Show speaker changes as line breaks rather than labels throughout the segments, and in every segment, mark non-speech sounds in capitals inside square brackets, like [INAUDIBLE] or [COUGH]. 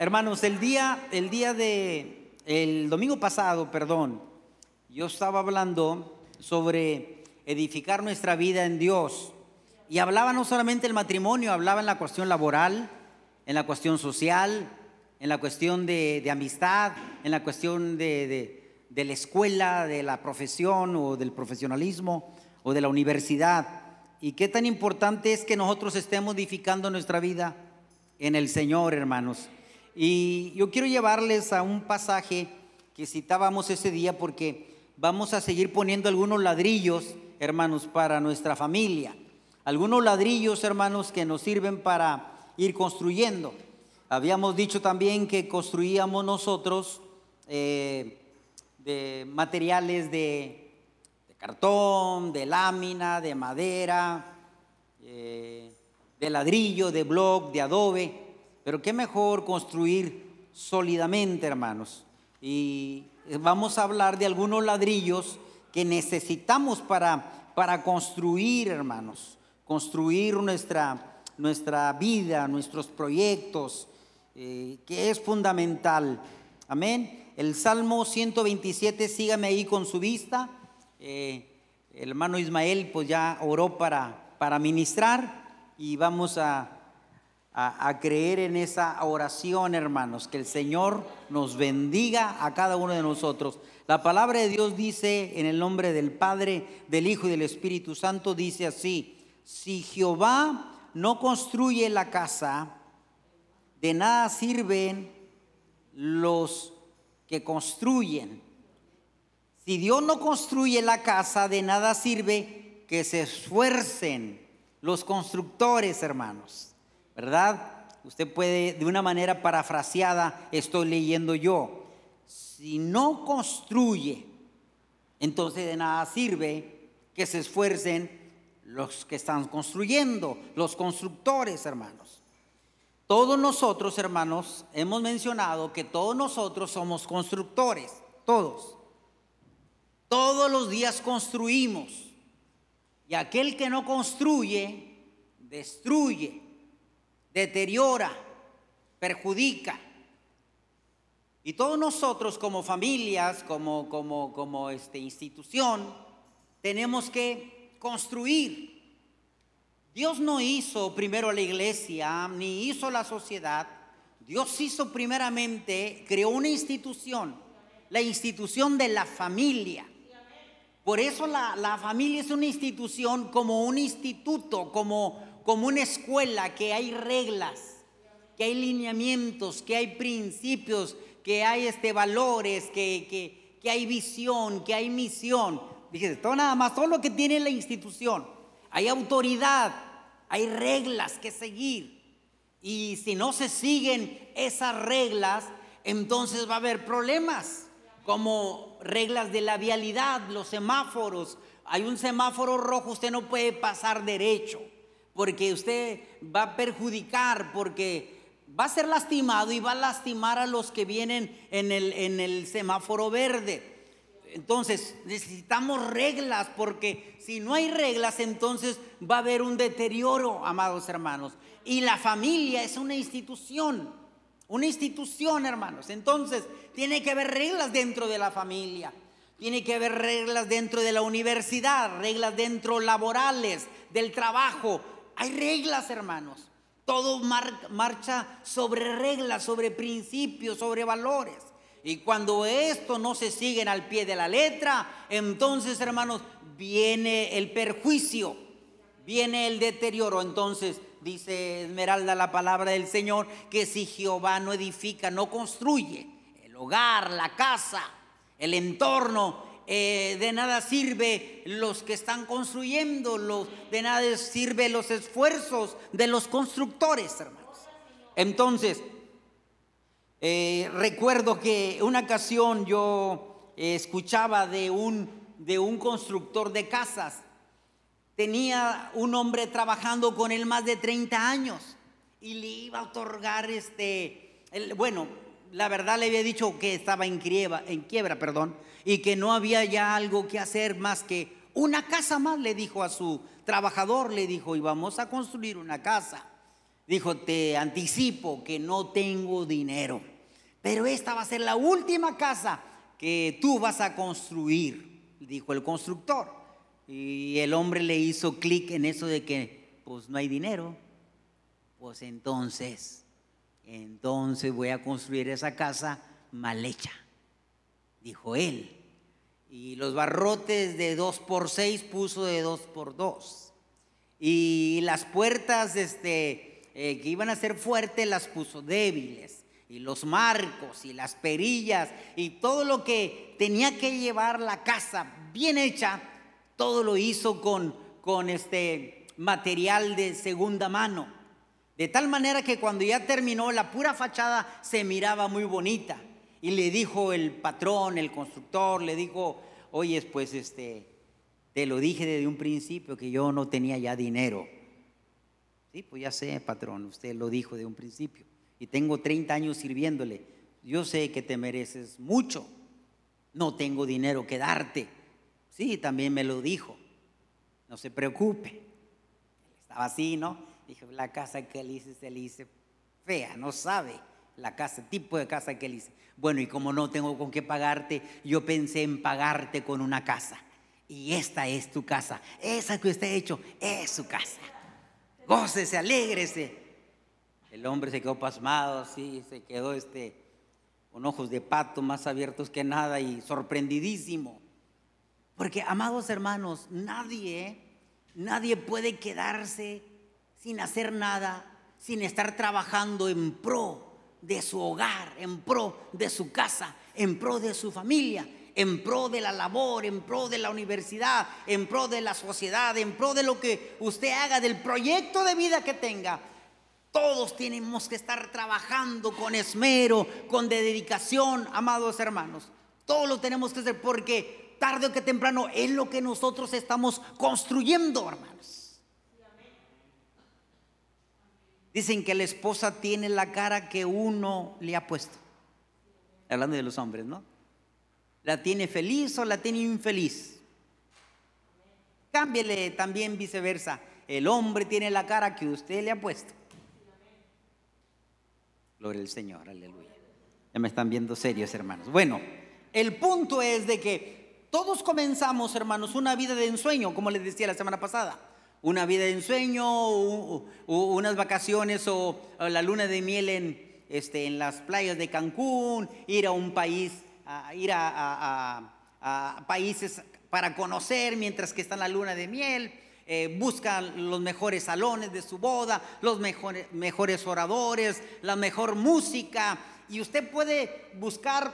Hermanos, el día, el día de, el domingo pasado, perdón, yo estaba hablando sobre edificar nuestra vida en Dios. Y hablaba no solamente el matrimonio, hablaba en la cuestión laboral, en la cuestión social, en la cuestión de, amistad, en la cuestión de, de la escuela, de la profesión o del profesionalismo o de la universidad. Y qué tan importante es que nosotros estemos edificando nuestra vida en el Señor, hermanos. Y yo quiero llevarles a un pasaje que citábamos ese día porque vamos a seguir poniendo algunos ladrillos, hermanos, para nuestra familia. Algunos ladrillos, hermanos, que nos sirven para ir construyendo. Habíamos dicho también que construíamos nosotros eh, de materiales de, cartón, de lámina, de madera, eh, de ladrillo, de bloc, de adobe. Pero qué mejor construir sólidamente, hermanos. Y vamos a hablar de algunos ladrillos que necesitamos para, para construir, hermanos. Construir nuestra, nuestra vida, nuestros proyectos, eh, que es fundamental. Amén. El Salmo 127, sígame ahí con su vista. Eh, el hermano Ismael pues ya oró para, para ministrar y vamos a a, creer en esa oración, hermanos, que el Señor nos bendiga a cada uno de nosotros. La palabra de Dios dice en el nombre del Padre, del Hijo y del Espíritu Santo, dice así, si Jehová no construye la casa, de nada sirven los que construyen. Si Dios no construye la casa, de nada sirve que se esfuercen los constructores, hermanos. ¿Verdad? Usted puede, de una manera parafraseada, estoy leyendo yo, si no construye, entonces de nada sirve que se esfuercen los que están construyendo, los constructores, hermanos. Todos nosotros, hermanos, hemos mencionado que todos nosotros somos constructores, todos. Todos los días construimos. Y aquel que no construye, destruye deteriora, perjudica. Y todos nosotros como familias, como, como, como este, institución, tenemos que construir. Dios no hizo primero la iglesia, ni hizo la sociedad. Dios hizo primeramente, creó una institución, la institución de la familia. Por eso la, la familia es una institución como un instituto, como como una escuela que hay reglas, que hay lineamientos, que hay principios, que hay este, valores, que, que, hay visión, que hay misión. Dije, todo nada más, todo lo que tiene la institución. Hay autoridad, hay reglas que seguir. Y si no se siguen esas reglas, entonces va a haber problemas, como reglas de la vialidad, los semáforos. Hay un semáforo rojo, usted no puede pasar derecho porque usted va a perjudicar, porque va a ser lastimado y va a lastimar a los que vienen en el, en el semáforo verde. Entonces necesitamos reglas porque si no hay reglas entonces va a haber un deterioro, amados hermanos. Y la familia es una institución, una institución, hermanos. Entonces tiene que haber reglas dentro de la familia. Tiene que haber reglas dentro de la universidad, reglas dentro laborales, del trabajo, hay reglas, hermanos. Todo marcha sobre reglas, sobre principios, sobre valores. Y cuando esto no se siguen al pie de la letra, entonces, hermanos, viene el perjuicio, viene el deterioro. Entonces, dice Esmeralda la palabra del Señor, que si Jehová no edifica, no construye el hogar, la casa, el entorno, eh, de nada sirve los que están construyendo, los, de nada sirve los esfuerzos de los constructores, hermanos. Entonces, eh, recuerdo que una ocasión yo eh, escuchaba de un, de un constructor de casas. Tenía un hombre trabajando con él más de 30 años y le iba a otorgar este, bueno, la verdad le había dicho que estaba en quiebra, en quiebra, perdón, y que no había ya algo que hacer más que una casa más, le dijo a su trabajador, le dijo, y vamos a construir una casa. Dijo, te anticipo que no tengo dinero, pero esta va a ser la última casa que tú vas a construir, dijo el constructor. Y el hombre le hizo clic en eso de que, pues no hay dinero. Pues entonces, entonces voy a construir esa casa mal hecha, dijo él. Y los barrotes de dos por seis puso de dos por dos. Y las puertas este, eh, que iban a ser fuertes las puso débiles. Y los marcos y las perillas y todo lo que tenía que llevar la casa bien hecha, todo lo hizo con, con este material de segunda mano. De tal manera que cuando ya terminó, la pura fachada se miraba muy bonita. Y le dijo el patrón, el constructor, le dijo, oye, pues este, te lo dije desde un principio que yo no tenía ya dinero. Sí, pues ya sé, patrón, usted lo dijo de un principio. Y tengo 30 años sirviéndole. Yo sé que te mereces mucho. No tengo dinero que darte. Sí, también me lo dijo. No se preocupe. Estaba así, ¿no? Dije, la casa que él hice, se le hice fea, no sabe la casa, tipo de casa que él hice. Bueno, y como no tengo con qué pagarte, yo pensé en pagarte con una casa. Y esta es tu casa. Esa que usted ha hecho es su casa. Gócese, alégrese. El hombre se quedó pasmado, sí, se quedó este, con ojos de pato más abiertos que nada y sorprendidísimo. Porque, amados hermanos, nadie, nadie puede quedarse sin hacer nada, sin estar trabajando en pro de su hogar, en pro de su casa, en pro de su familia, en pro de la labor, en pro de la universidad, en pro de la sociedad, en pro de lo que usted haga, del proyecto de vida que tenga. Todos tenemos que estar trabajando con esmero, con dedicación, amados hermanos. Todos lo tenemos que hacer porque tarde o que temprano es lo que nosotros estamos construyendo, hermanos. Dicen que la esposa tiene la cara que uno le ha puesto. Hablando de los hombres, ¿no? ¿La tiene feliz o la tiene infeliz? Cámbiele también viceversa. El hombre tiene la cara que usted le ha puesto. Gloria al Señor, aleluya. Ya me están viendo serios, hermanos. Bueno, el punto es de que todos comenzamos, hermanos, una vida de ensueño, como les decía la semana pasada una vida de ensueño, unas vacaciones o, la luna de miel en, este, en las playas de Cancún, ir a un país, ir a, países para conocer mientras que está en la luna de miel. Eh, buscan los mejores salones de su boda, los mejores, mejores oradores, la mejor música. Y usted puede buscar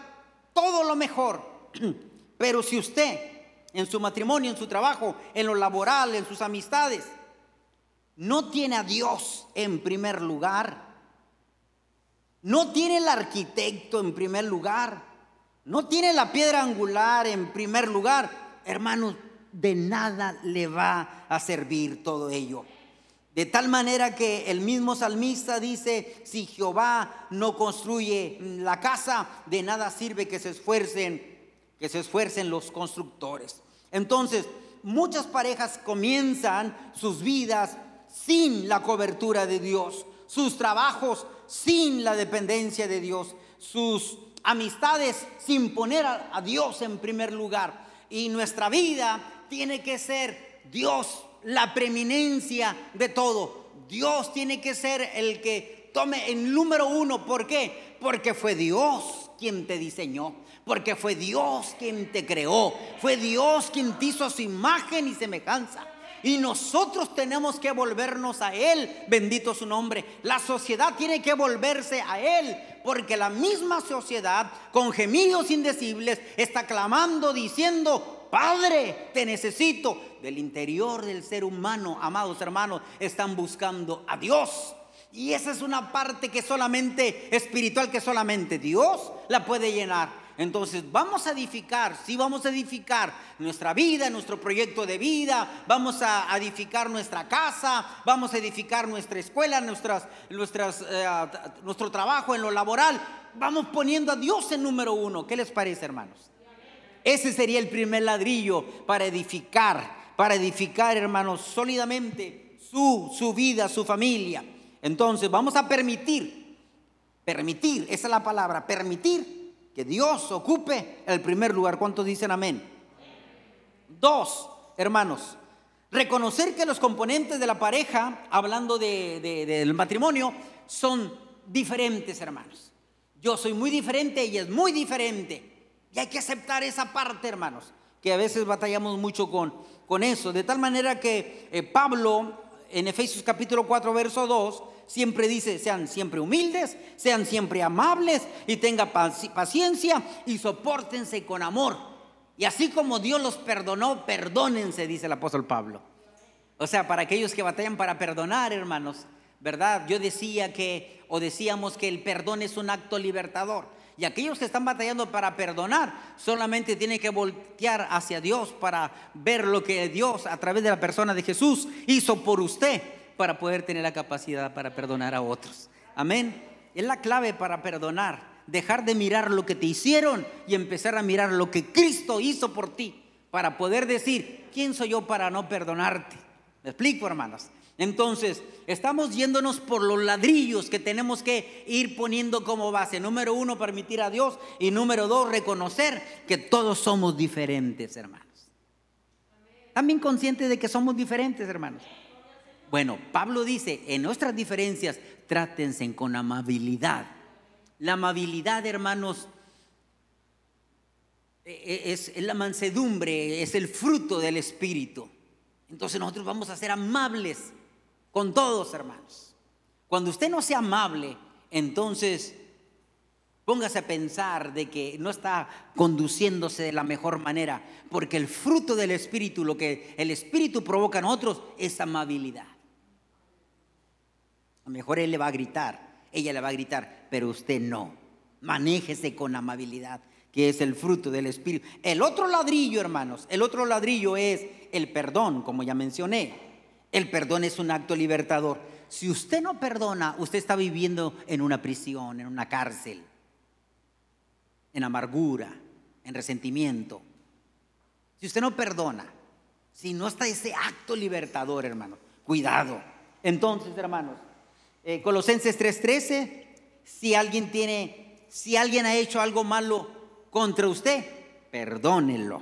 todo lo mejor. [CLEARS THROAT] Pero si usted en su matrimonio, en su trabajo, en lo laboral, en sus amistades, no tiene a Dios en primer lugar, no tiene el arquitecto en primer lugar, no tiene la piedra angular en primer lugar, hermanos, de nada le va a servir todo ello. De tal manera que el mismo salmista dice, si Jehová no construye la casa, de nada sirve que se esfuercen, que se esfuercen los constructores. Entonces, muchas parejas comienzan sus vidas sin la cobertura de Dios, sus trabajos sin la dependencia de Dios, sus amistades sin poner a, Dios en primer lugar. Y nuestra vida tiene que ser Dios la preeminencia de todo. Dios tiene que ser el que tome el número uno. ¿Por qué? Porque fue Dios quien te diseñó porque fue Dios quien te creó, fue Dios quien te hizo su imagen y semejanza. Y nosotros tenemos que volvernos a Él, bendito su nombre. La sociedad tiene que volverse a Él, porque la misma sociedad, con gemidos indecibles, está clamando, diciendo, Padre, te necesito. Del interior del ser humano, amados hermanos, están buscando a Dios. Y esa es una parte que solamente espiritual, que solamente Dios la puede llenar. Entonces vamos a edificar, sí vamos a edificar nuestra vida, nuestro proyecto de vida, vamos a edificar nuestra casa, vamos a edificar nuestra escuela, nuestras, nuestras, eh, nuestro trabajo en lo laboral. Vamos poniendo a Dios en número uno. ¿Qué les parece, hermanos? Ese sería el primer ladrillo para edificar, para edificar, hermanos, sólidamente su, su vida, su familia. Entonces vamos a permitir, permitir, esa es la palabra, permitir que Dios ocupe el primer lugar. ¿Cuántos dicen amén? Dos, hermanos, reconocer que los componentes de la pareja, hablando del matrimonio, son diferentes, hermanos. Yo soy muy diferente, ella es muy diferente. Y hay que aceptar esa parte, hermanos, que a veces batallamos mucho con, con eso. De tal manera que eh, Pablo, en Efesios capítulo 4, verso 2, siempre dice, sean siempre humildes, sean siempre amables y tengan paciencia y soportense con amor. Y así como Dios los perdonó, perdónense, dice el apóstol Pablo. O sea, para aquellos que batallan para perdonar, hermanos, ¿verdad? Yo decía que, o decíamos que el perdón es un acto libertador. Y aquellos que están batallando para perdonar, solamente tienen que voltear hacia Dios para ver lo que Dios a través de la persona de Jesús hizo por usted para poder tener la capacidad para perdonar a otros. Amén. Es la clave para perdonar. Dejar de mirar lo que te hicieron y empezar a mirar lo que Cristo hizo por ti para poder decir, ¿quién soy yo para no perdonarte? ¿Me explico, hermanos? Entonces, estamos yéndonos por los ladrillos que tenemos que ir poniendo como base. Número uno, permitir a Dios. Y número dos, reconocer que todos somos diferentes, hermanos. También conscientes de que somos diferentes, hermanos. Bueno, Pablo dice, en nuestras diferencias, trátense con amabilidad. La amabilidad, hermanos, e, e, es, es la mansedumbre, es el fruto del Espíritu. Entonces nosotros vamos a ser amables con todos, hermanos. Cuando usted no sea amable, entonces póngase a pensar de que no está conduciéndose de la mejor manera, porque el fruto del Espíritu, lo que el Espíritu provoca en otros, es amabilidad. A lo mejor él le va a gritar, ella le va a gritar, pero usted no. Manéjese con amabilidad, que es el fruto del Espíritu. El otro ladrillo, hermanos, el otro ladrillo es el perdón, como ya mencioné. El perdón es un acto libertador. Si usted no perdona, usted está viviendo en una prisión, en una cárcel, en amargura, en resentimiento. Si usted no perdona, si no está ese acto libertador, hermano, cuidado. Entonces, hermanos, eh, Colosenses 3:13, si alguien tiene, si alguien ha hecho algo malo contra usted, perdónelo,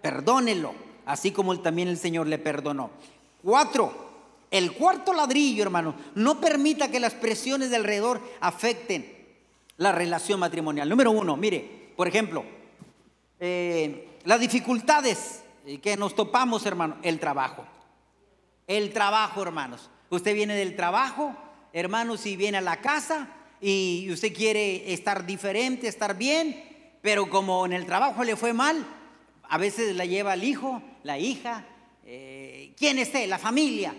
perdónelo, así como también el Señor le perdonó. Cuatro, el cuarto ladrillo, hermano, no permita que las presiones de alrededor afecten la relación matrimonial. Número uno, mire, por ejemplo, eh, las dificultades que nos topamos, hermano, el trabajo. El trabajo, hermanos. Usted viene del trabajo, hermanos, y viene a la casa y usted quiere estar diferente, estar bien, pero como en el trabajo le fue mal, a veces la lleva el hijo, la hija, eh, ¿quién esté? La familia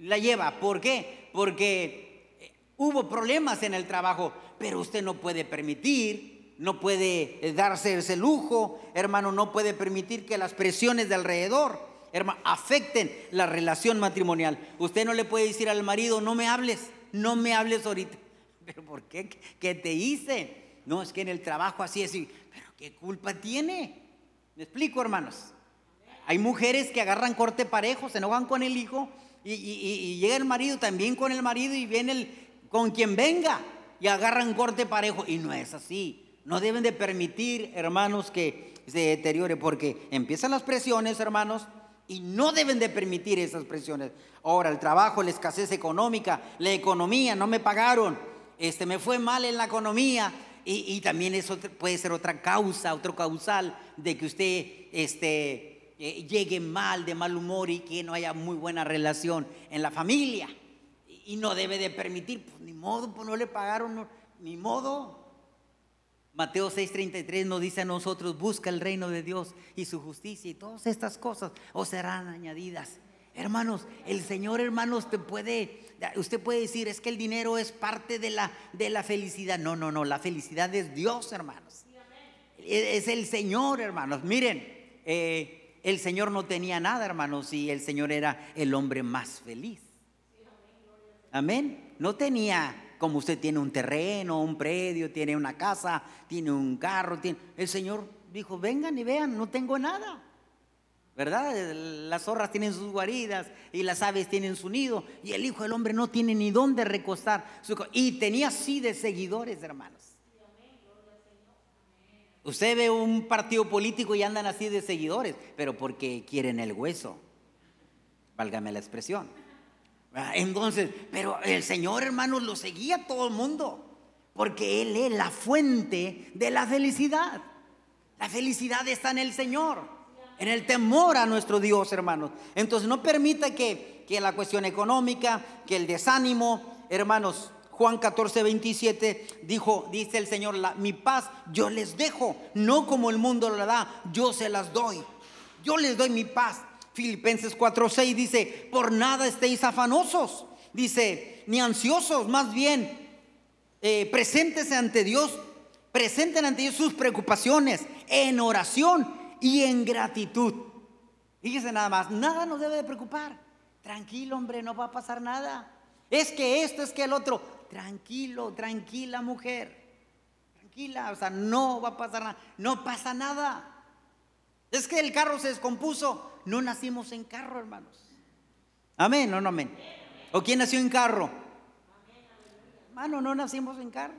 la lleva. ¿Por qué? Porque eh, hubo problemas en el trabajo, pero usted no puede permitir, no puede eh, darse ese lujo, hermano, no puede permitir que las presiones de alrededor, hermano, afecten la relación matrimonial. Usted no le puede decir al marido, no me hables, no me hables ahorita. [LAUGHS] ¿Pero por qué? ¿Qué te hice? No, es que en el trabajo así es. ¿Pero qué culpa tiene? ¿Me explico, hermanos? Hay mujeres que agarran corte parejo, se enojan con el hijo y, llega el marido también con el marido y viene el, con quien venga y agarran corte parejo. Y no es así. No deben de permitir, hermanos, que se deteriore porque empiezan las presiones, hermanos, y no deben de permitir esas presiones. Ahora, el trabajo, la escasez económica, la economía, no me pagaron, este, me fue mal en la economía. Y, también eso puede ser otra causa, otro causal de que usted este, llegue mal, de mal humor y que no haya muy buena relación en la familia. Y no debe de permitir, pues ni modo, pues no le pagaron, ni modo. Mateo 6:33 nos dice a nosotros, busca el reino de Dios y su justicia y todas estas cosas os serán añadidas. Hermanos, el Señor, hermanos, te puede, usted puede decir, es que el dinero es parte de la, de la felicidad. No, no, no, la felicidad es Dios, hermanos. Es el Señor, hermanos. Miren, eh, el Señor no tenía nada, hermanos, y el Señor era el hombre más feliz. Amén. No tenía como usted tiene un terreno, un predio, tiene una casa, tiene un carro. El Señor dijo, vengan y vean, no tengo nada. ¿verdad? Las zorras tienen sus guaridas y las aves tienen su nido y el Hijo del Hombre no tiene ni dónde recostar. y tenía así de seguidores, hermanos. Usted ve un partido político y andan así de seguidores, pero porque quieren el hueso. Válgame la expresión. Entonces, pero el Señor, hermanos, lo seguía todo el mundo, porque Él es la fuente de la felicidad. La felicidad está en el Señor en el temor a nuestro Dios, hermanos. Entonces no permita que, la cuestión económica, que el desánimo, hermanos, Juan 14, 27 dijo, dice el Señor, mi paz yo les dejo, no como el mundo la da, yo se las doy. Yo les doy mi paz. Filipenses 4, 6 dice, por nada estéis afanosos, dice, ni ansiosos, más bien, eh, presentes ante Dios, presenten ante Dios sus preocupaciones en oración y en gratitud. Fíjese nada más, nada nos debe de preocupar. Tranquilo, hombre, no va a pasar nada. Es que esto, es que el otro. Tranquilo, tranquila, mujer. Tranquila, o sea, no va a pasar nada. No pasa nada. Es que el carro se descompuso. No nacimos en carro, hermanos. Amén, no, no, amén. ¿O quién nació en carro? Hermano, no nacimos en carro.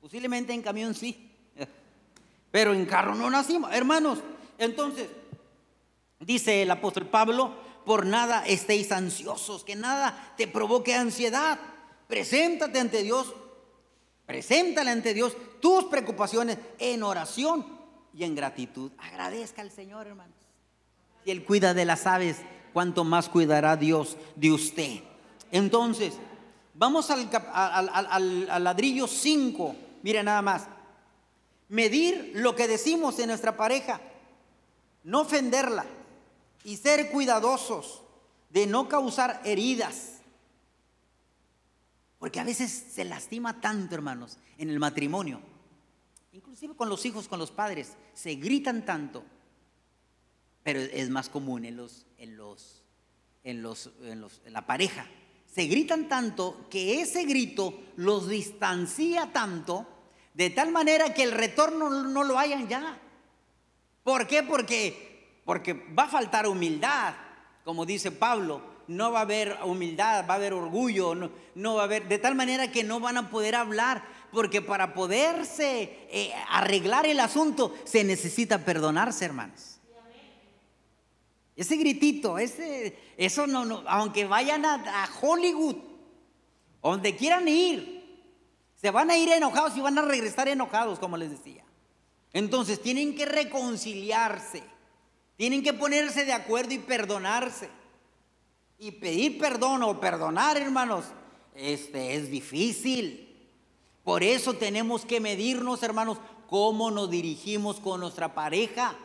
Posiblemente en camión sí. Pero en carro no nacimos. Hermanos, entonces, dice el apóstol Pablo, por nada estéis ansiosos, que nada te provoque ansiedad. Preséntate ante Dios, preséntale ante Dios tus preocupaciones en oración y en gratitud. Agradezca al Señor, hermanos. Si Él cuida de las aves, cuánto más cuidará Dios de usted. Entonces, vamos al, al ladrillo 5. Mire nada más medir lo que decimos en nuestra pareja, no ofenderla y ser cuidadosos de no causar heridas. Porque a veces se lastima tanto, hermanos, en el matrimonio. Inclusive con los hijos, con los padres, se gritan tanto. Pero es más común en los, en los, en los, en los, en la pareja. Se gritan tanto que ese grito los distancia tanto de tal manera que el retorno no lo hayan ya. ¿Por qué? Porque, porque va a faltar humildad, como dice Pablo. No va a haber humildad, va a haber orgullo, no, no va a haber, de tal manera que no van a poder hablar, porque para poderse eh, arreglar el asunto se necesita perdonarse, hermanos. Ese gritito, ese, eso no, no, aunque vayan a, a Hollywood, donde quieran ir, se van a ir enojados y van a regresar enojados, como les decía. Entonces tienen que reconciliarse, tienen que ponerse de acuerdo y perdonarse. Y pedir perdón o perdonar, hermanos, este es difícil. Por eso tenemos que medirnos, hermanos, cómo nos dirigimos con nuestra pareja.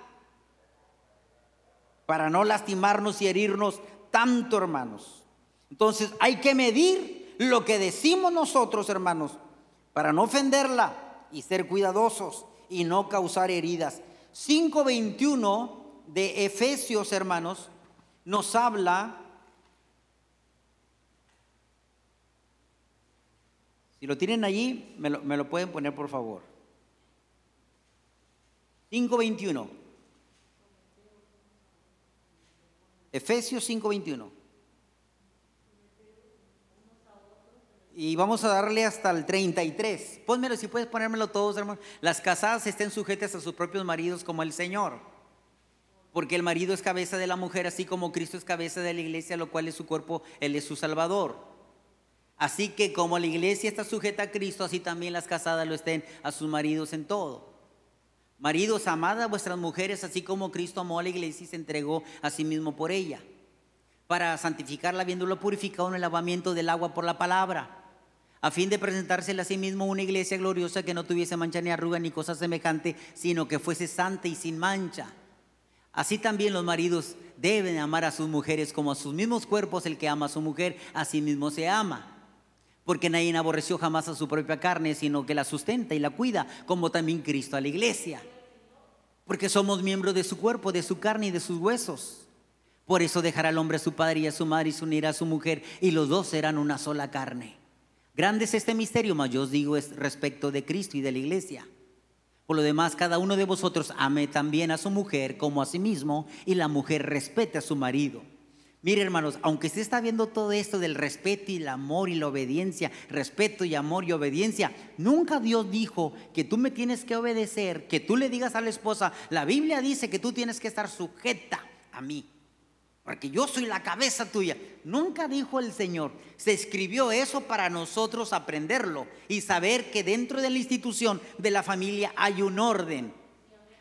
Para no lastimarnos y herirnos tanto, hermanos. Entonces hay que medir lo que decimos nosotros, hermanos, para no ofenderla y ser cuidadosos y no causar heridas. 5.21 de Efesios, hermanos, nos habla, si lo tienen allí, me lo, me lo pueden poner por favor. 5.21. Efesios 5.21. Y vamos a darle hasta el 33. Pónmelo, si puedes ponérmelo todos, hermano. Las casadas estén sujetas a sus propios maridos como el Señor. Porque el marido es cabeza de la mujer, así como Cristo es cabeza de la iglesia, lo cual es su cuerpo, Él es su Salvador. Así que como la iglesia está sujeta a Cristo, así también las casadas lo estén a sus maridos en todo. Maridos, amad a vuestras mujeres, así como Cristo amó a la iglesia y se entregó a sí mismo por ella, para santificarla, habiéndolo purificado en el lavamiento del agua por la palabra a fin de presentársela a sí mismo una iglesia gloriosa que no tuviese mancha ni arruga ni cosa semejante, sino que fuese santa y sin mancha. Así también los maridos deben amar a sus mujeres como a sus mismos cuerpos, el que ama a su mujer, a sí mismo se ama. Porque nadie aborreció jamás a su propia carne, sino que la sustenta y la cuida, como también Cristo a la iglesia. Porque somos miembros de su cuerpo, de su carne y de sus huesos. Por eso dejará el hombre a su padre y a su madre y se unirá a su mujer, y los dos serán una sola carne. Grande es este misterio, mas yo os digo es respecto de Cristo y de la iglesia. Por lo demás, cada uno de vosotros ame también a su mujer como a sí mismo y la mujer respete a su marido. Mire, hermanos, aunque usted está viendo todo esto del respeto y el amor y la obediencia, respeto y amor y obediencia, nunca Dios dijo que tú me tienes que obedecer, que tú le digas a la esposa, la Biblia dice que tú tienes que estar sujeta a mí, porque yo soy la cabeza tuya. Nunca dijo el Señor. Se escribió eso para nosotros aprenderlo y saber que dentro de la institución de la familia hay un orden.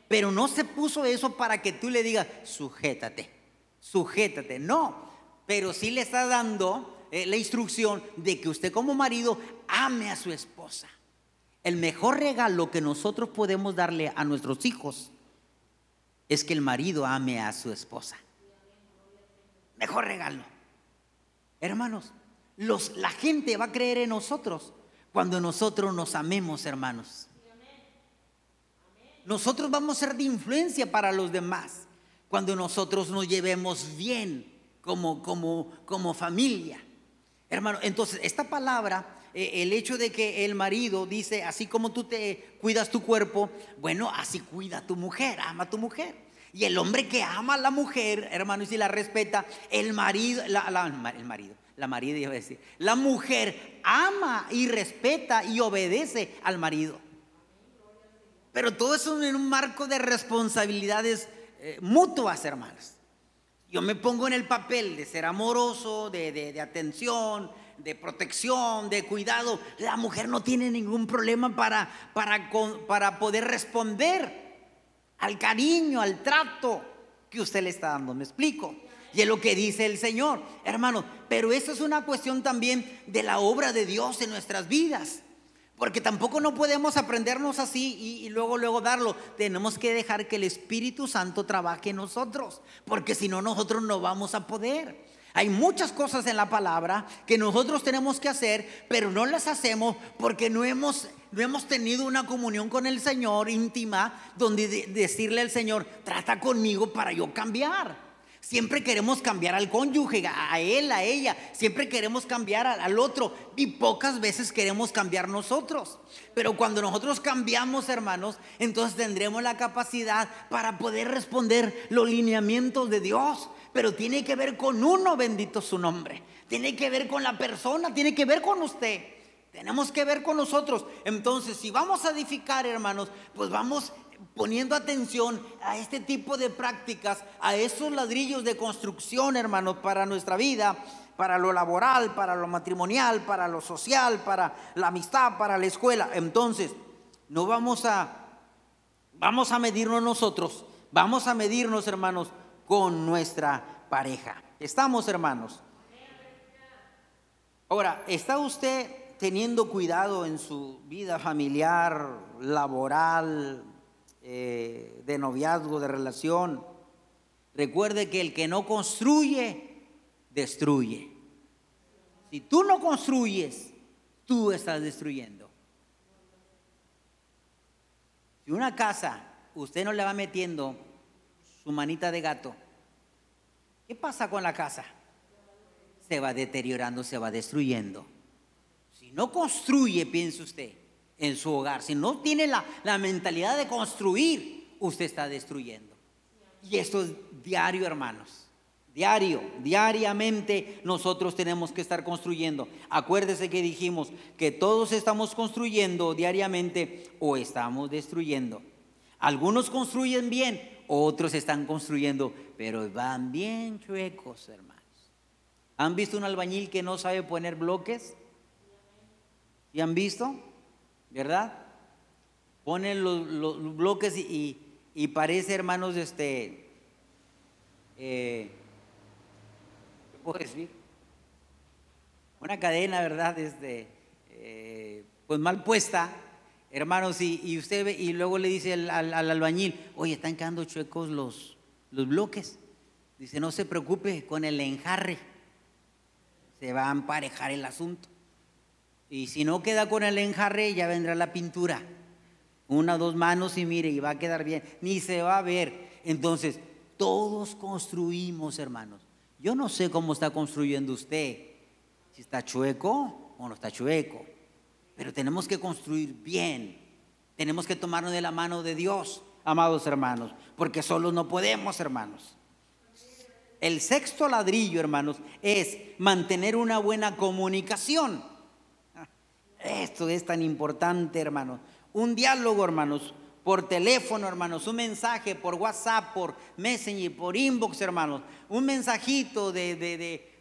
Pero no se puso eso para que tú le digas, sujétate sujétate. No, pero sí le está dando eh, la instrucción de que usted como marido ame a su esposa. El mejor regalo que nosotros podemos darle a nuestros hijos es que el marido ame a su esposa. Mejor regalo. Hermanos, los, la gente va a creer en nosotros cuando nosotros nos amemos, hermanos. Nosotros vamos a ser de influencia para los demás cuando nosotros nos llevemos bien como, como, como familia. Hermano, entonces esta palabra, eh, el hecho de que el marido dice, así como tú te cuidas tu cuerpo, bueno, así cuida a tu mujer, ama a tu mujer. Y el hombre que ama a la mujer, hermano, y si la respeta, el marido, la, el marido, la marido iba a decir, la mujer ama y respeta y obedece al marido. Pero todo eso en un marco de responsabilidades eh, mutuas, hermanos. Yo me pongo en el papel de ser amoroso, de, atención, de protección, de cuidado. La mujer no tiene ningún problema para, para, para poder responder al cariño, al trato que usted le está dando. ¿Me explico? Y es lo que dice el Señor, hermano. Pero eso es una cuestión también de la obra de Dios en nuestras vidas. Porque tampoco no podemos aprendernos así y, luego, luego darlo. Tenemos que dejar que el Espíritu Santo trabaje en nosotros. Porque si no, nosotros no vamos a poder. Hay muchas cosas en la palabra que nosotros tenemos que hacer, pero no las hacemos porque no hemos, no hemos tenido una comunión con el Señor íntima donde decirle al Señor, trata conmigo para yo cambiar. Siempre queremos cambiar al cónyuge, a él, a ella. Siempre queremos cambiar al otro. Y pocas veces queremos cambiar nosotros. Pero cuando nosotros cambiamos, hermanos, entonces tendremos la capacidad para poder responder los lineamientos de Dios. Pero tiene que ver con uno, bendito su nombre. Tiene que ver con la persona, tiene que ver con usted. Tenemos que ver con nosotros. Entonces, si vamos a edificar, hermanos, pues vamos poniendo atención a este tipo de prácticas, a esos ladrillos de construcción, hermanos, para nuestra vida, para lo laboral, para lo matrimonial, para lo social, para la amistad, para la escuela. Entonces, no vamos a vamos a medirnos nosotros, vamos a medirnos, hermanos, con nuestra pareja. ¿Estamos, hermanos? Ahora, ¿está usted teniendo cuidado en su vida familiar, laboral, eh, de noviazgo, de relación. Recuerde que el que no construye, destruye. Si tú no construyes, tú estás destruyendo. Si una casa usted no le va metiendo su manita de gato, ¿qué pasa con la casa? Se va deteriorando, se va destruyendo. Si no construye, piense usted, en su hogar, si no tiene la, mentalidad de construir, usted está destruyendo. Y esto es diario, hermanos. Diario, diariamente nosotros tenemos que estar construyendo. Acuérdese que dijimos que todos estamos construyendo diariamente o estamos destruyendo. Algunos construyen bien, otros están construyendo, pero van bien chuecos, hermanos. ¿Han visto un albañil que no sabe poner bloques? ¿Y han visto? ¿Verdad? Ponen los, bloques y, parece, hermanos, este, eh, ¿qué puedo decir? Una cadena, ¿verdad? Este, eh, pues mal puesta, hermanos, y, usted ve, y luego le dice al, albañil, oye, están quedando chuecos los, los bloques. Dice, no se preocupe con el enjarre, se va a emparejar el asunto. Y si no queda con el enjarre, ya vendrá la pintura. Una, dos manos y mire, y va a quedar bien. Ni se va a ver. Entonces, todos construimos, hermanos. Yo no sé cómo está construyendo usted. Si está chueco o no está chueco. Pero tenemos que construir bien. Tenemos que tomarnos de la mano de Dios, amados hermanos, porque solos no podemos, hermanos. El sexto ladrillo, hermanos, es mantener una buena comunicación. Esto es tan importante, hermanos. Un diálogo, hermanos, por teléfono, hermanos, un mensaje por WhatsApp, por Messenger, por inbox, hermanos, un mensajito de,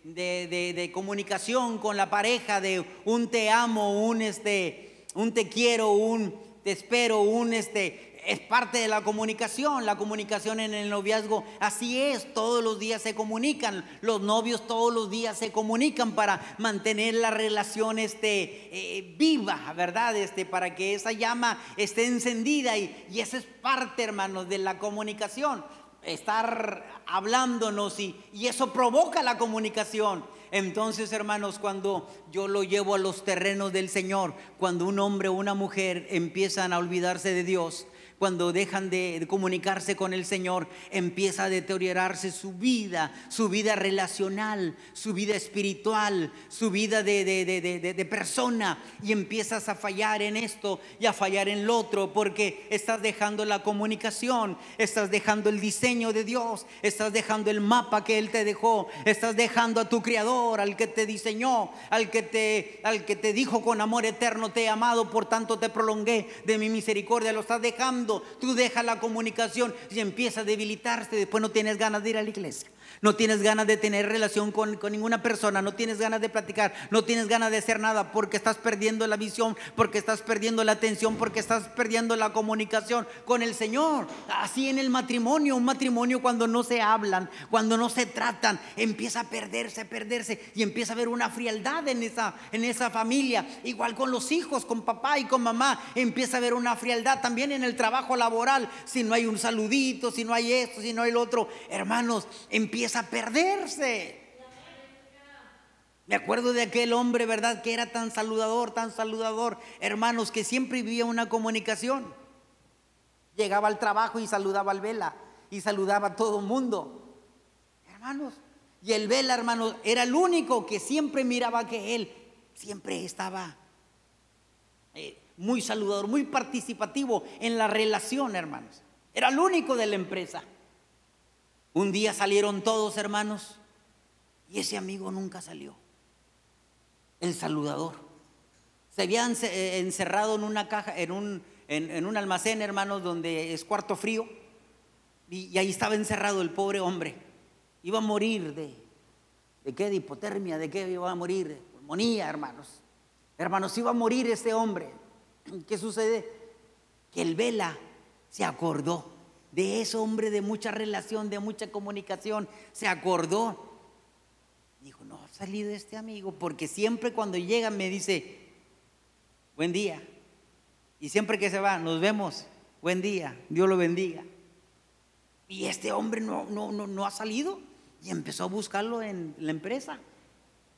de, comunicación con la pareja, de un te amo, un, este, un te quiero, un te espero, un este, es parte de la comunicación, la comunicación en el noviazgo, así es, todos los días se comunican, los novios todos los días se comunican para mantener la relación este, eh, viva, ¿verdad? Este, para que esa llama esté encendida y, y esa es parte, hermanos, de la comunicación, estar hablándonos y, y eso provoca la comunicación. Entonces, hermanos, cuando yo lo llevo a los terrenos del Señor, cuando un hombre o una mujer empiezan a olvidarse de Dios, cuando dejan de, comunicarse con el Señor, empieza a deteriorarse su vida, su vida relacional, su vida espiritual, su vida de, persona. Y empiezas a fallar en esto y a fallar en lo otro, porque estás dejando la comunicación, estás dejando el diseño de Dios, estás dejando el mapa que Él te dejó, estás dejando a tu Creador, al que te diseñó, al que te, al que te dijo con amor eterno, te he amado, por tanto te prolongué de mi misericordia, lo estás dejando tú dejas la comunicación y empieza a debilitarse, después no tienes ganas de ir a la iglesia. No tienes ganas de tener relación con, ninguna persona, no tienes ganas de platicar, no tienes ganas de hacer nada porque estás perdiendo la visión, porque estás perdiendo la atención, porque estás perdiendo la comunicación con el Señor. Así en el matrimonio, un matrimonio cuando no se hablan, cuando no se tratan, empieza a perderse, a perderse y empieza a haber una frialdad en esa, en esa familia. Igual con los hijos, con papá y con mamá, empieza a haber una frialdad también en el trabajo laboral. Si no hay un saludito, si no hay esto, si no hay el otro, hermanos, empieza a perderse. Me acuerdo de aquel hombre, ¿verdad? Que era tan saludador, tan saludador. Hermanos, que siempre vivía una comunicación. Llegaba al trabajo y saludaba al vela. Y saludaba a todo el mundo. Hermanos. Y el vela, hermanos, era el único que siempre miraba que él siempre estaba eh, muy saludador, muy participativo en la relación, hermanos. Era el único de la empresa. Un día salieron todos, hermanos, y ese amigo nunca salió. El saludador. Se habían eh, encerrado en una caja, en un, en, un almacén, hermanos, donde es cuarto frío. Y, ahí estaba encerrado el pobre hombre. Iba a morir de, ¿de qué? De hipotermia, ¿de qué iba a morir? De pulmonía, hermanos. Hermanos, iba a morir ese hombre. ¿Qué sucede? Que el vela se acordó de ese hombre de mucha relación, de mucha comunicación, se acordó. Dijo, no ha salido este amigo, porque siempre cuando llega me dice, buen día. Y siempre que se va, nos vemos, buen día, Dios lo bendiga. Y este hombre no, no, no, ha salido y empezó a buscarlo en la empresa.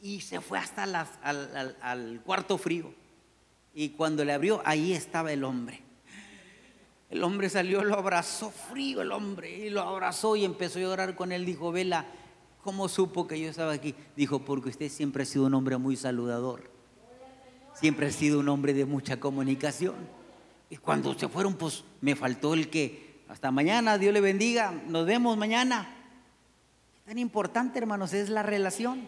Y se fue hasta al cuarto frío. Y cuando le abrió, ahí estaba el hombre. El hombre salió, lo abrazó frío el hombre, y lo abrazó y empezó a llorar con él. Dijo, Vela, ¿cómo supo que yo estaba aquí? Dijo, porque usted siempre ha sido un hombre muy saludador. Siempre ha sido un hombre de mucha comunicación. Y cuando se fueron, pues me faltó el que, hasta mañana, Dios le bendiga, nos vemos mañana. Qué tan importante, hermanos, es la relación.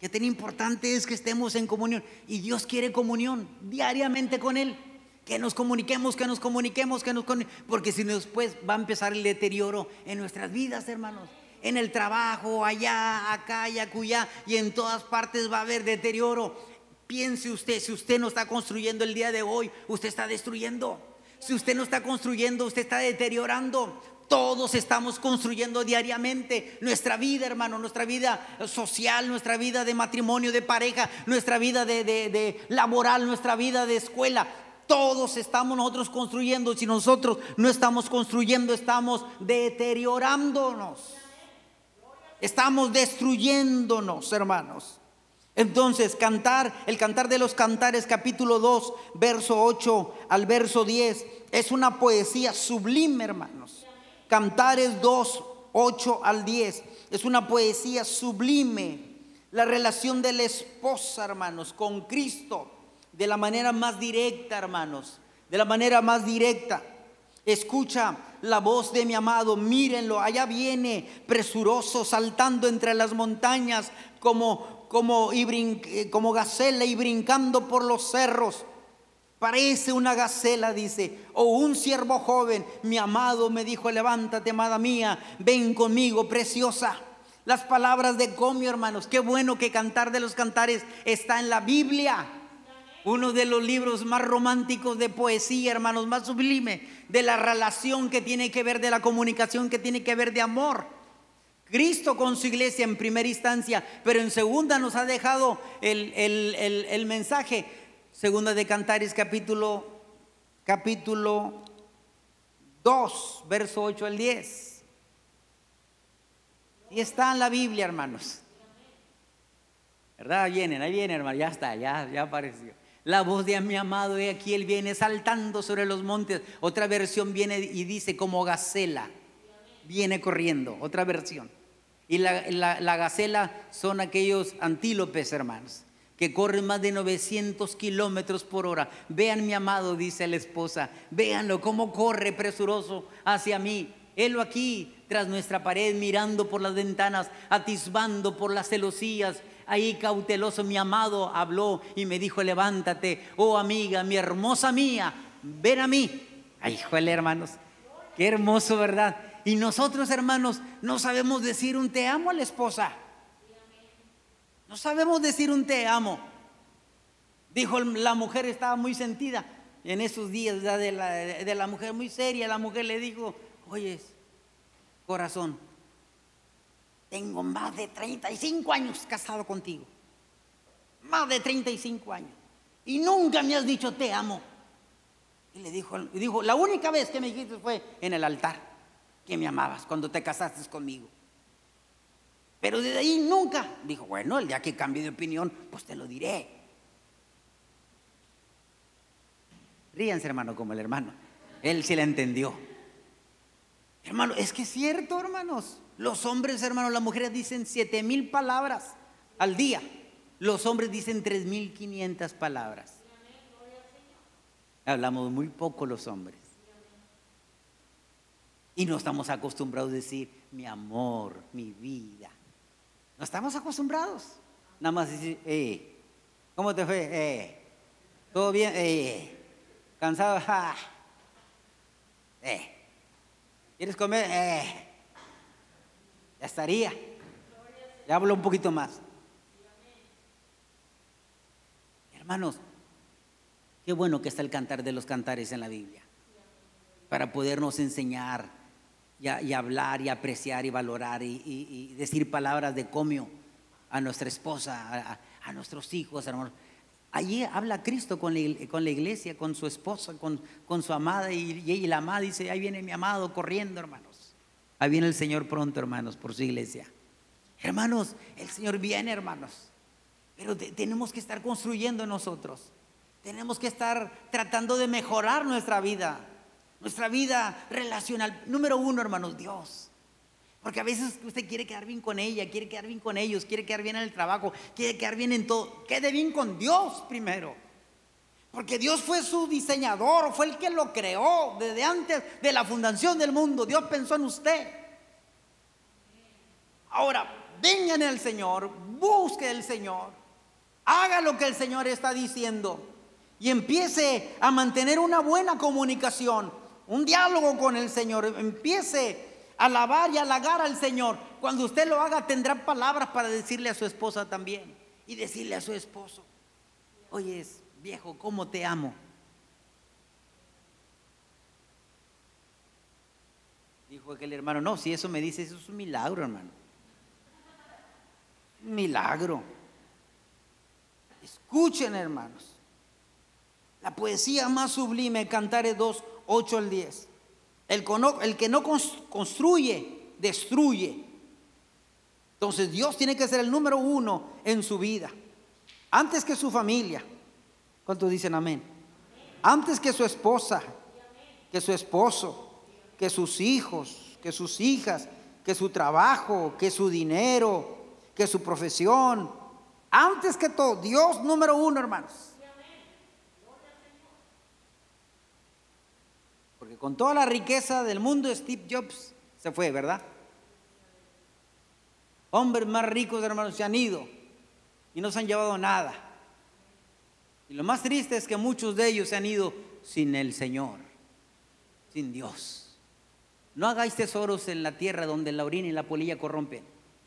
Qué tan importante es que estemos en comunión. Y Dios quiere comunión diariamente con Él que nos comuniquemos, que nos comuniquemos, que nos porque si no después va a empezar el deterioro en nuestras vidas, hermanos. En el trabajo, allá, acá y acullá, y en todas partes va a haber deterioro. Piense usted, si usted no está construyendo el día de hoy, usted está destruyendo. Si usted no está construyendo, usted está deteriorando. Todos estamos construyendo diariamente nuestra vida, hermano, nuestra vida social, nuestra vida de matrimonio, de pareja, nuestra vida de, de laboral, nuestra vida de escuela. Todos estamos nosotros construyendo. Si nosotros no estamos construyendo, estamos deteriorándonos. Estamos destruyéndonos, hermanos. Entonces, cantar, el cantar de los cantares, capítulo 2, verso 8 al verso 10, es una poesía sublime, hermanos. Cantares 2, 8 al 10, es una poesía sublime. La relación de la esposa, hermanos, con Cristo de la manera más directa, hermanos, de la manera más directa. Escucha la voz de mi amado, mírenlo, allá viene presuroso, saltando entre las montañas como, como, y como gacela y brincando por los cerros. Parece una gacela, dice, o un siervo joven. Mi amado me dijo, levántate, amada mía, ven conmigo, preciosa. Las palabras de comio, hermanos. Qué bueno que Cantar de los Cantares está en la Biblia. Uno de los libros más románticos de poesía, hermanos, más sublime, de la relación que tiene que ver, de la comunicación que tiene que ver de amor. Cristo con su iglesia en primera instancia, pero en segunda nos ha dejado el, el mensaje. Segunda de Cantares, capítulo, capítulo 2, verso 8 al 10. Y está en la Biblia, hermanos. ¿Verdad? Vienen, ahí viene, hermano. Ya está, ya, ya apareció. La voz de mi amado, y aquí él viene saltando sobre los montes. Otra versión viene y dice como gacela. Viene corriendo, otra versión. Y la, la gacela son aquellos antílopes, hermanos, que corren más de 900 kilómetros por hora. Vean mi amado, dice la esposa. Véanlo, cómo corre presuroso hacia mí. Él aquí, tras nuestra pared, mirando por las ventanas, atisbando por las celosías. Ahí cauteloso mi amado habló y me dijo, levántate, oh amiga, mi hermosa mía, ven a mí. Ay, híjole, hermanos, qué hermoso, ¿verdad? Y nosotros, hermanos, no sabemos decir un te amo a la esposa. No sabemos decir un te amo. Dijo la mujer, estaba muy sentida en esos días de la, de la mujer, muy seria. La mujer le dijo, Oye, corazón, tengo más de 35 años casado contigo. Más de 35 años. Y nunca me has dicho te amo. Y le dijo, y dijo, la única vez que me dijiste fue en el altar, que me amabas cuando te casaste conmigo. Pero desde ahí nunca. Dijo, bueno, el día que cambie de opinión, pues te lo diré. Ríanse, hermano, como el hermano. Él sí la entendió. Hermano, es que es cierto, hermanos. Los hombres, hermanos, las mujeres dicen siete mil palabras al día. Los hombres dicen tres mil quinientas palabras. Hablamos muy poco los hombres. Y no estamos acostumbrados a decir mi amor, mi vida. No estamos acostumbrados. Nada más decir, eh, ¿cómo te fue? Eh, ¿Todo bien? Eh, ¿Cansado? Ja. [LAUGHS] Eh. ¿Quieres comer? Eh, ya estaría. Ya hablo un poquito más. Hermanos, qué bueno que está el cantar de los cantares en la Biblia. Para podernos enseñar y, hablar y apreciar y valorar y, decir palabras de comio a nuestra esposa, a, nuestros hijos, hermanos. Allí habla Cristo con la, iglesia, con su esposa, con, con su amada, y, y, la amada dice, ahí viene mi amado corriendo, hermanos. Ahí viene el Señor pronto, hermanos, por su iglesia. Hermanos, el Señor viene, hermanos. Pero tenemos que estar construyendo nosotros. Tenemos que estar tratando de mejorar nuestra vida. Nuestra vida relacional. Número uno, hermanos, Dios. Porque a veces usted quiere quedar bien con ella, quiere quedar bien con ellos, quiere quedar bien en el trabajo, quiere quedar bien en todo. Quede bien con Dios primero. Porque Dios fue su diseñador, fue el que lo creó desde antes de la fundación del mundo. Dios pensó en usted. Ahora, venga en el Señor, busque el Señor, haga lo que el Señor está diciendo y empiece a mantener una buena comunicación, un diálogo con el Señor. Empiece alabar y halagar al Señor. Cuando usted lo haga, tendrá palabras para decirle a su esposa también. Y decirle a su esposo, oye, viejo, ¿cómo te amo? Dijo aquel hermano, no, si eso me dice, eso es un milagro, hermano. Un milagro. Escuchen, hermanos. La poesía más sublime, Cantares 2, 8 al 10. El, que no construye, destruye. Entonces Dios tiene que ser el número uno en su vida. Antes que su familia. ¿Cuántos dicen amén? Antes que su esposa, que su esposo, que sus hijos, que sus hijas, que su trabajo, que su dinero, que su profesión. Antes que todo, Dios número uno, hermanos. Con toda la riqueza del mundo, Steve Jobs se fue, ¿verdad? Hombres más ricos, hermanos, se han ido y no se han llevado nada. Y lo más triste es que muchos de ellos se han ido sin el Señor, sin Dios. No hagáis tesoros en la tierra donde la orina y la polilla corrompen.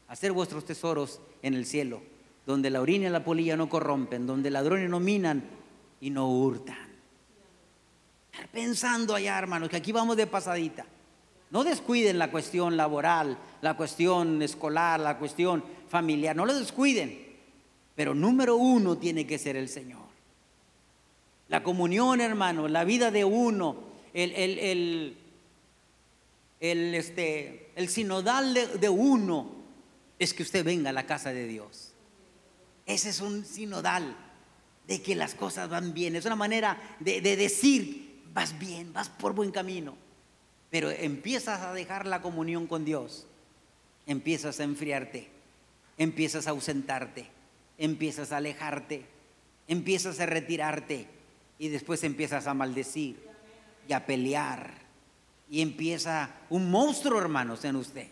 Hacer vuestros tesoros en el cielo, donde la orina y la polilla no corrompen, donde ladrones no minan y no hurtan. Pensando allá, hermanos, que aquí vamos de pasadita. No descuiden la cuestión laboral, la cuestión escolar, la cuestión familiar, no lo descuiden. Pero número uno tiene que ser el Señor. La comunión, hermano, la vida de uno, el, el, el, este, el sinodal de, uno es que usted venga a la casa de Dios. Ese es un sinodal de que las cosas van bien. Es una manera de, de decir, vas bien, vas por buen camino. Pero empiezas a dejar la comunión con Dios, empiezas a enfriarte, empiezas a ausentarte, empiezas a alejarte, empiezas a retirarte y después empiezas a maldecir y a pelear y empieza un monstruo, hermanos, en usted.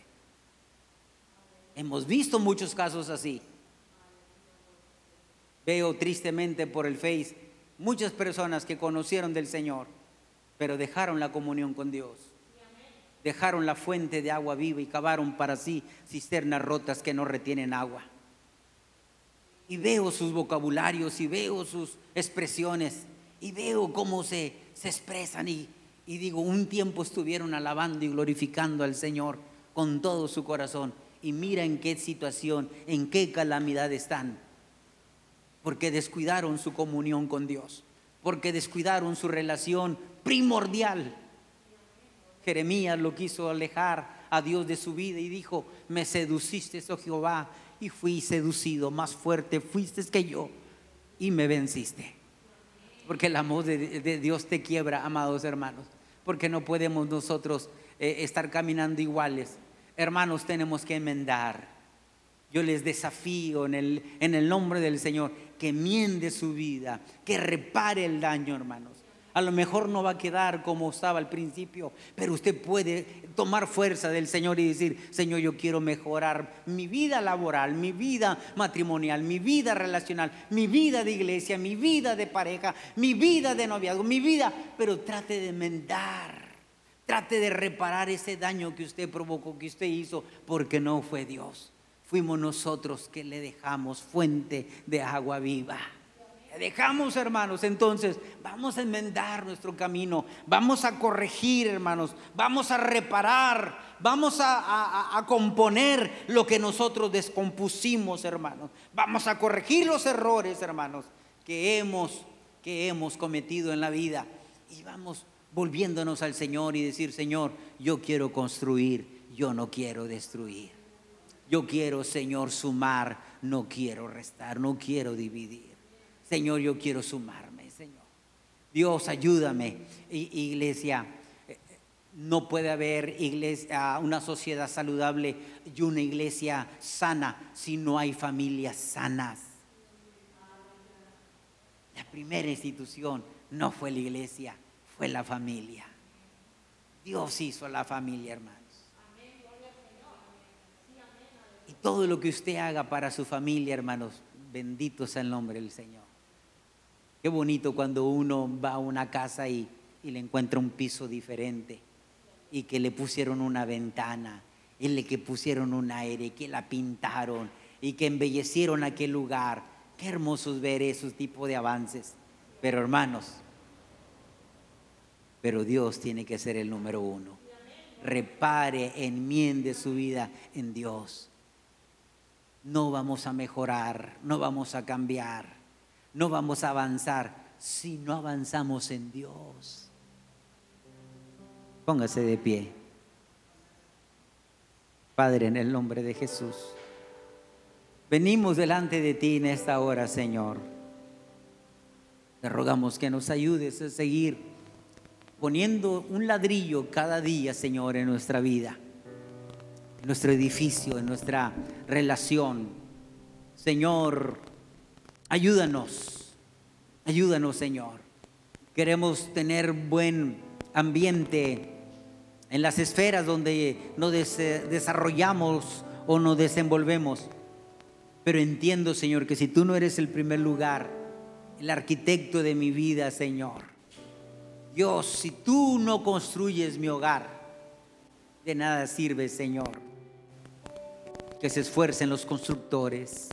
Hemos visto muchos casos así. Veo tristemente por el Face muchas personas que conocieron del Señor, pero dejaron la comunión con Dios. Dejaron la fuente de agua viva y cavaron para sí cisternas rotas que no retienen agua. Y veo sus vocabularios y veo sus expresiones y veo cómo se, se expresan y, y digo, un tiempo estuvieron alabando y glorificando al Señor con todo su corazón. Y mira en qué situación, en qué calamidad están. Porque descuidaron su comunión con Dios. Porque descuidaron su relación primordial. Jeremías lo quiso alejar a Dios de su vida y dijo, me seduciste, oh Jehová, y fui seducido, más fuerte fuiste que yo, y me venciste. Porque el amor de, Dios te quiebra, amados hermanos, porque no podemos nosotros eh, estar caminando iguales. Hermanos, tenemos que enmendar. Yo les desafío en el, en el nombre del Señor que miende su vida, que repare el daño, hermanos. A lo mejor no va a quedar como estaba al principio, pero usted puede tomar fuerza del Señor y decir, Señor, yo quiero mejorar mi vida laboral, mi vida matrimonial, mi vida relacional, mi vida de iglesia, mi vida de pareja, mi vida de noviazgo, mi vida, pero trate de enmendar. Trate de reparar ese daño que usted provocó, que usted hizo, porque no fue Dios. Fuimos nosotros que le dejamos fuente de agua viva dejamos, hermanos, entonces vamos a enmendar nuestro camino, vamos a corregir, hermanos, vamos a reparar, vamos a, componer lo que nosotros descompusimos, hermanos. Vamos a corregir los errores, hermanos, que hemos, que hemos cometido en la vida. Y vamos volviéndonos al Señor y decir, Señor, yo quiero construir, yo no quiero destruir. Yo quiero, Señor, sumar, no quiero restar, no quiero dividir. Señor, yo quiero sumarme, Señor. Dios, ayúdame. Iglesia, eh, no puede haber iglesia, una sociedad saludable y una iglesia sana si no hay familias sanas. La primera institución no fue la iglesia, fue la familia. Dios hizo la familia, hermanos. Y todo lo que usted haga para su familia, hermanos, bendito sea el nombre del Señor. Qué bonito cuando uno va a una casa y, le encuentra un piso diferente y que le pusieron una ventana y le que pusieron un aire, que la pintaron y que embellecieron aquel lugar. Qué hermosos ver esos tipos de avances. Pero hermanos, pero Dios tiene que ser el número uno. Repare, enmiende su vida en Dios. No vamos a mejorar, no vamos a cambiar no vamos a avanzar si no avanzamos en Dios. Póngase de pie. Padre, en el nombre de Jesús, venimos delante de ti en esta hora, Señor. Te rogamos que nos ayudes a seguir poniendo un ladrillo cada día, Señor, en nuestra vida, en nuestro edificio, en nuestra relación. Señor, Ayúdanos, ayúdanos Señor. Queremos tener buen ambiente, en las esferas donde nos desarrollamos o nos desenvolvemos. Pero entiendo, Señor, que si tú no eres el primer lugar, el arquitecto de mi vida, Señor, Dios, si tú no construyes mi hogar, de nada sirve, Señor, que se esfuercen los constructores.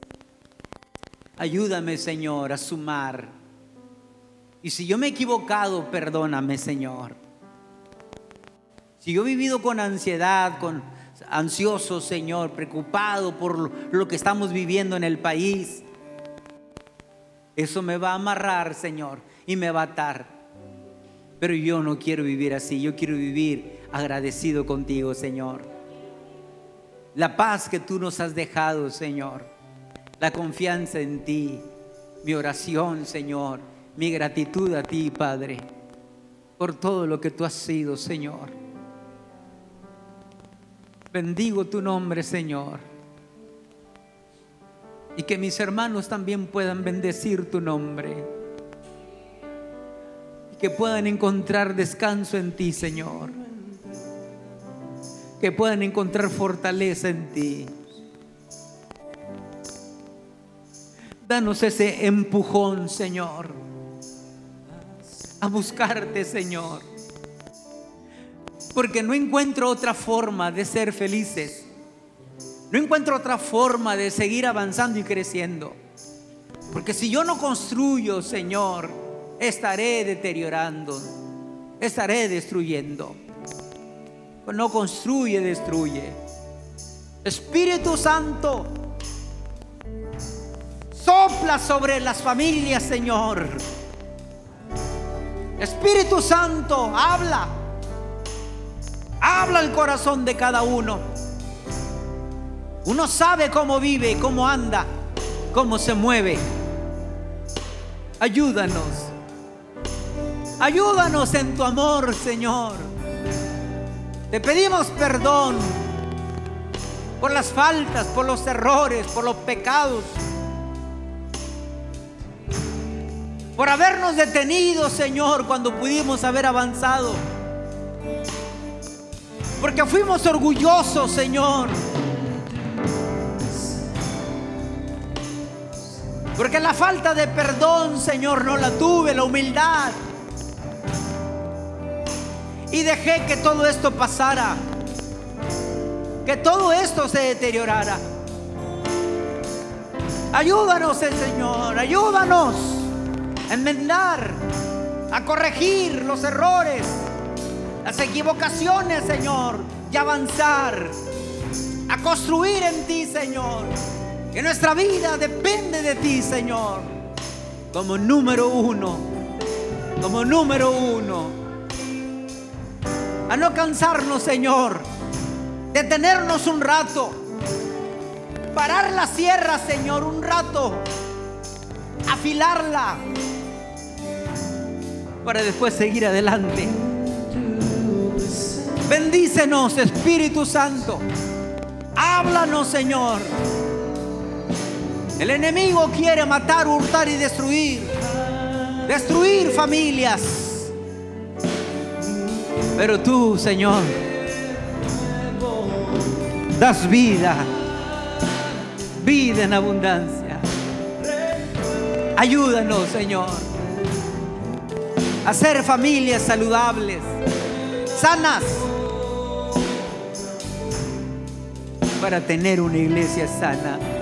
Ayúdame, Señor, a sumar. Y si yo me he equivocado, perdóname, Señor. Si yo he vivido con ansiedad, con ansioso, Señor, preocupado por lo que estamos viviendo en el país, eso me va a amarrar, Señor, y me va a atar. Pero yo no quiero vivir así, yo quiero vivir agradecido contigo, Señor. La paz que tú nos has dejado, Señor. La confianza en ti. Mi oración, Señor. Mi gratitud a ti, Padre. Por todo lo que tú has sido, Señor. Bendigo tu nombre, Señor. Y que mis hermanos también puedan bendecir tu nombre. Y que puedan encontrar descanso en ti, Señor. Que puedan encontrar fortaleza en ti. Danos ese empujón, Señor, a buscarte, Señor porque no encuentro otra forma de ser felices. No encuentro otra forma de seguir avanzando y creciendo. Porque si yo no construyo, Señor, estaré deteriorando, estaré destruyendo. No construye, destruye. Espíritu Santo, sopla sobre las familias, Señor. Espíritu Santo, habla Habla el corazón de cada uno. Uno sabe cómo vive, cómo anda, cómo se mueve. Ayúdanos. Ayúdanos en tu amor, Señor. Te pedimos perdón por las faltas, por los errores, por los pecados. Por habernos detenido, Señor, cuando pudimos haber avanzado. Porque fuimos orgullosos, Señor. Porque la falta de perdón, Señor, no la tuve, la humildad. Y dejé que todo esto pasara. Que todo esto se deteriorara. Ayúdanos, el Señor, ayúdanos a enmendar, a corregir los errores las equivocaciones, Señor, y avanzar, a construir en ti, Señor. Que nuestra vida depende de ti, Señor. Como número uno, como número uno. A no cansarnos, Señor. Detenernos un rato. Parar la sierra, Señor, un rato. Afilarla. Para después seguir adelante. Bendícenos, Espíritu Santo. Háblanos, Señor. El enemigo quiere matar, hurtar y destruir. Destruir familias. Pero tú, Señor, das vida. Vida en abundancia. Ayúdanos, Señor, a ser familias saludables, sanas para tener una iglesia sana.